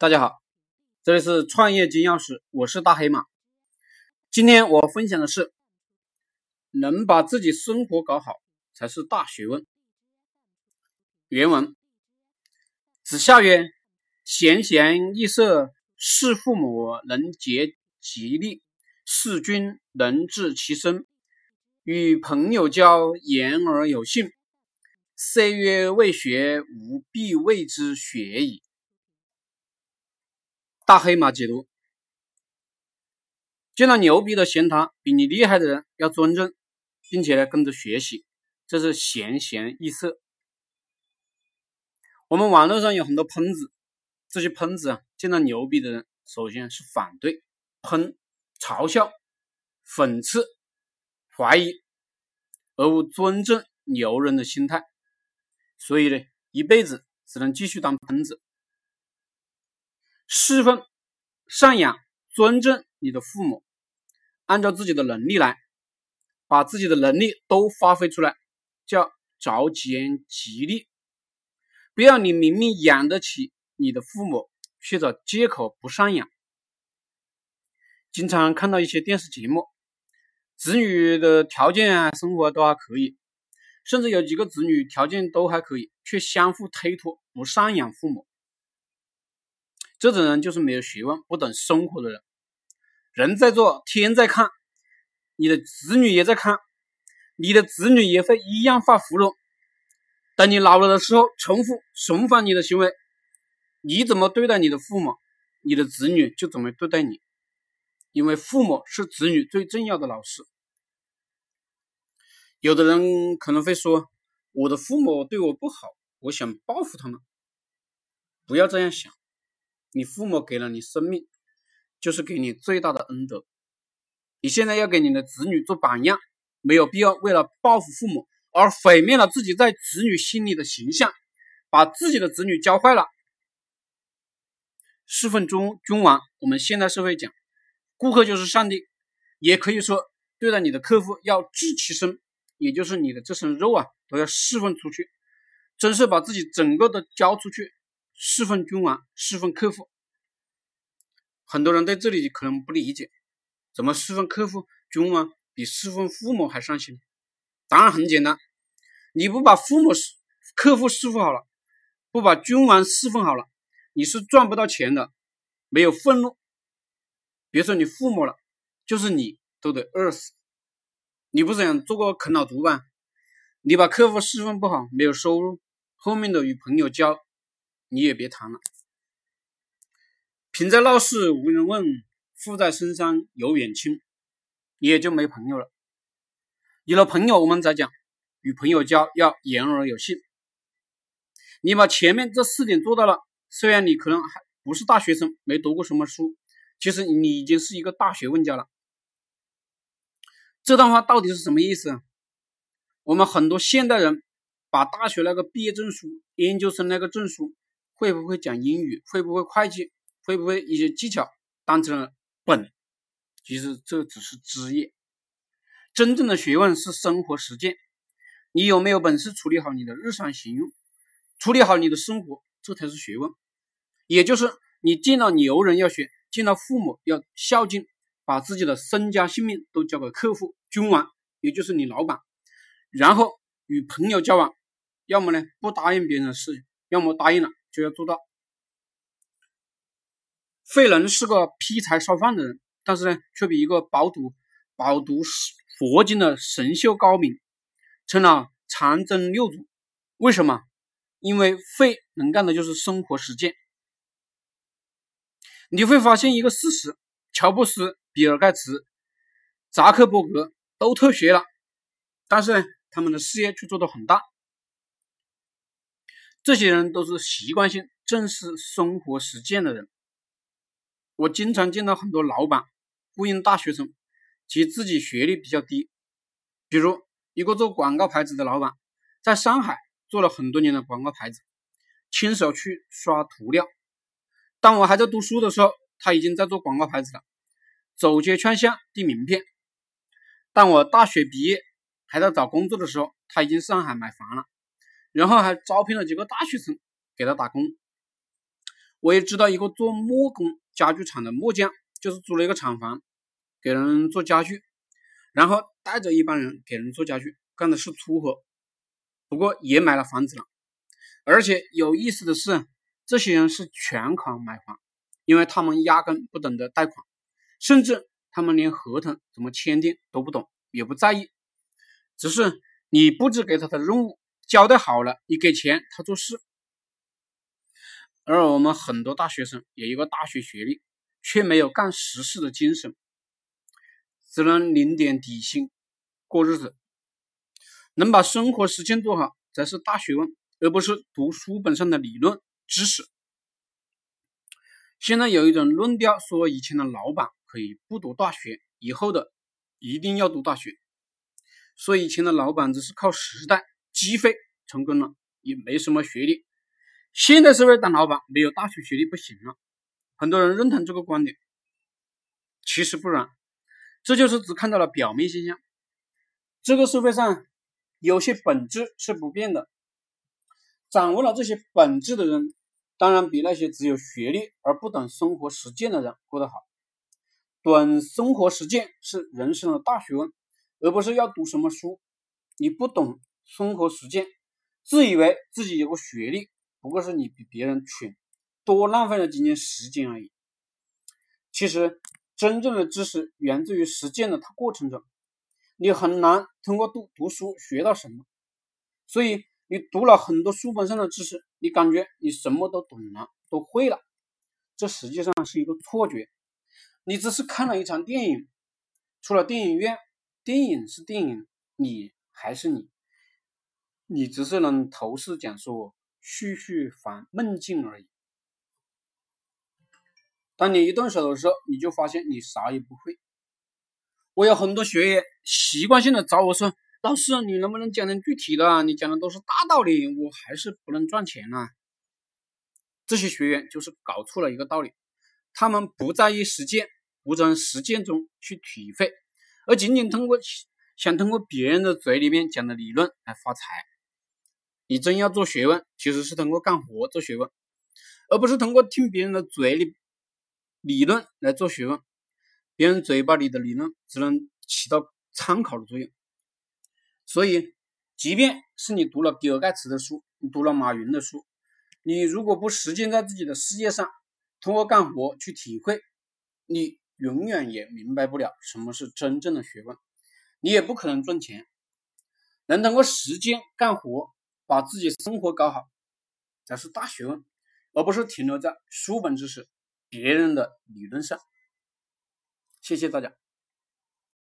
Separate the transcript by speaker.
Speaker 1: 大家好，这里是创业金钥匙，我是大黑马。今天我分享的是，能把自己生活搞好才是大学问。原文：子夏曰：“贤贤易色，事父母能竭其力，事君能治其身。与朋友交，言而有信。虽曰未学，吾必谓之学矣。”大黑马解读：见到牛逼的闲谈，比你厉害的人要尊重，并且呢跟着学习，这是贤贤易色。我们网络上有很多喷子，这些喷子啊，见到牛逼的人，首先是反对、喷、嘲笑、讽刺、怀疑，而无尊重牛人的心态，所以呢，一辈子只能继续当喷子。侍奉、赡养、尊重你的父母，按照自己的能力来，把自己的能力都发挥出来，叫着兼吉利。不要你明明养得起你的父母，却找借口不赡养。经常看到一些电视节目，子女的条件啊、生活都还可以，甚至有几个子女条件都还可以，却相互推脱不赡养父母。这种人就是没有学问、不懂生活的人。人在做，天在看，你的子女也在看，你的子女也会一样发福禄。等你老了的时候，重复循环你的行为，你怎么对待你的父母，你的子女就怎么对待你。因为父母是子女最重要的老师。有的人可能会说，我的父母对我不好，我想报复他们。不要这样想。你父母给了你生命，就是给你最大的恩德。你现在要给你的子女做榜样，没有必要为了报复父母而毁灭了自己在子女心里的形象，把自己的子女教坏了。侍奉君君王，我们现代社会讲，顾客就是上帝，也可以说对待你的客户要治其身，也就是你的这身肉啊都要侍奉出去，真是把自己整个都交出去。侍奉君王，侍奉客户。很多人对这里可能不理解，怎么侍奉客户、君王比侍奉父母还上心？当然很简单，你不把父母、客户侍奉好了，不把君王侍奉好了，你是赚不到钱的，没有愤怒。别说你父母了，就是你都得饿死。你不是想做个啃老族吧？你把客户侍奉不好，没有收入，后面的与朋友交。你也别谈了。贫在闹市无人问，富在深山有远亲，你也就没朋友了。有了朋友，我们再讲，与朋友交要言而有信。你把前面这四点做到了，虽然你可能还不是大学生，没读过什么书，其实你已经是一个大学问家了。这段话到底是什么意思？我们很多现代人把大学那个毕业证书、研究生那个证书。会不会讲英语？会不会会计？会不会一些技巧当成了本？其实这只是枝叶，真正的学问是生活实践。你有没有本事处理好你的日常行用，处理好你的生活，这才是学问。也就是你见到牛人要学，见到父母要孝敬，把自己的身家性命都交给客户、君王，也就是你老板。然后与朋友交往，要么呢不答应别人的事情，要么答应了。就要做到。费能是个劈柴烧饭的人，但是呢，却比一个饱读饱读佛经的神秀高明，成了长征六祖。为什么？因为费能干的就是生活实践。你会发现一个事实：乔布斯、比尔盖茨、扎克伯格都退学了，但是呢，他们的事业却做得很大。这些人都是习惯性重视生活实践的人。我经常见到很多老板雇佣大学生，其自己学历比较低。比如一个做广告牌子的老板，在上海做了很多年的广告牌子，亲手去刷涂料。当我还在读书的时候，他已经在做广告牌子了，走街串巷递名片。当我大学毕业还在找工作的时候，他已经上海买房了。然后还招聘了几个大学生给他打工。我也知道一个做木工家具厂的木匠，就是租了一个厂房给人做家具，然后带着一帮人给人做家具，干的是粗活。不过也买了房子了，而且有意思的是，这些人是全款买房，因为他们压根不懂得贷款，甚至他们连合同怎么签订都不懂，也不在意，只是你布置给他的任务交代好了，你给钱他做事。而我们很多大学生有一个大学学历，却没有干实事的精神，只能领点底薪过日子。能把生活实践做好才是大学问，而不是读书本上的理论知识。现在有一种论调说，以前的老板可以不读大学，以后的一定要读大学。说以前的老板只是靠时代机会成功了，也没什么学历。现代社会当老板没有大学学历不行了，很多人认同这个观点，其实不然，这就是只看到了表面现象。这个社会上。有些本质是不变的，掌握了这些本质的人，当然比那些只有学历而不懂生活实践的人过得好。懂生活实践是人生的大学问，而不是要读什么书。你不懂生活实践，自以为自己有个学历，不过是你比别人蠢，多浪费了几年时间而已。其实，真正的知识源自于实践的过程中。你很难通过读读书学到什么，所以你读了很多书本上的知识，你感觉你什么都懂了，都会了，这实际上是一个错觉。你只是看了一场电影，出了电影院，电影是电影，你还是你，你只是能头次讲说续续凡梦境而已。当你一动手的时候，你就发现你啥也不会。我有很多学员习惯性的找我说：“老师，你能不能讲点具体的？你讲的都是大道理，我还是不能赚钱呢。”这些学员就是搞错了一个道理，他们不在意实践，不从实践中去体会，而仅仅通过想通过别人的嘴里面讲的理论来发财。你真要做学问，其实是通过干活做学问，而不是通过听别人的嘴里理论来做学问。别人嘴巴里的理论只能起到参考的作用，所以，即便是你读了比尔盖茨的书，你读了马云的书，你如果不实践在自己的事业上，通过干活去体会，你永远也明白不了什么是真正的学问，你也不可能赚钱。能通过实践干活，把自己生活搞好，才是大学问，而不是停留在书本知识、别人的理论上。谢谢大家。